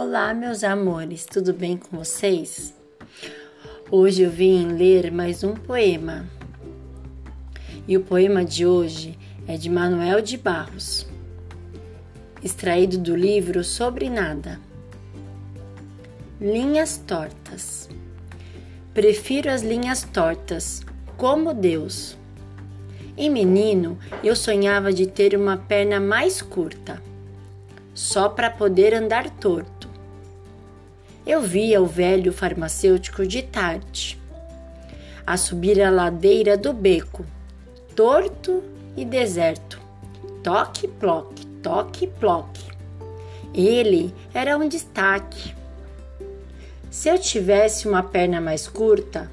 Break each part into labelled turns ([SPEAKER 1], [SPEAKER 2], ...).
[SPEAKER 1] Olá, meus amores, tudo bem com vocês? Hoje eu vim ler mais um poema. E o poema de hoje é de Manuel de Barros, extraído do livro Sobre Nada. Linhas tortas. Prefiro as linhas tortas, como Deus. Em menino, eu sonhava de ter uma perna mais curta, só para poder andar torto eu via o velho farmacêutico de tarde, a subir a ladeira do beco, torto e deserto. Toque, ploque, toque, ploque. Ele era um destaque. Se eu tivesse uma perna mais curta,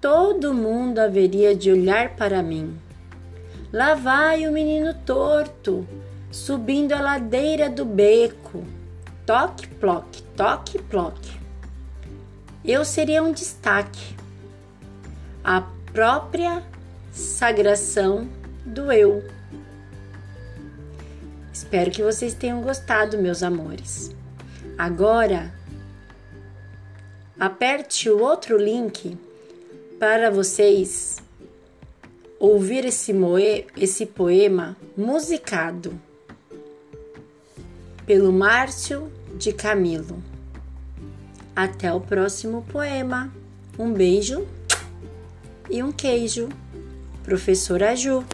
[SPEAKER 1] todo mundo haveria de olhar para mim. Lá vai o menino torto, subindo a ladeira do beco toque, ploque, toque, ploque. Eu seria um destaque, a própria sagração do eu. Espero que vocês tenham gostado, meus amores. Agora, aperte o outro link para vocês ouvir esse, moe, esse poema musicado pelo Márcio de Camilo. Até o próximo poema. Um beijo e um queijo. Professora Ju.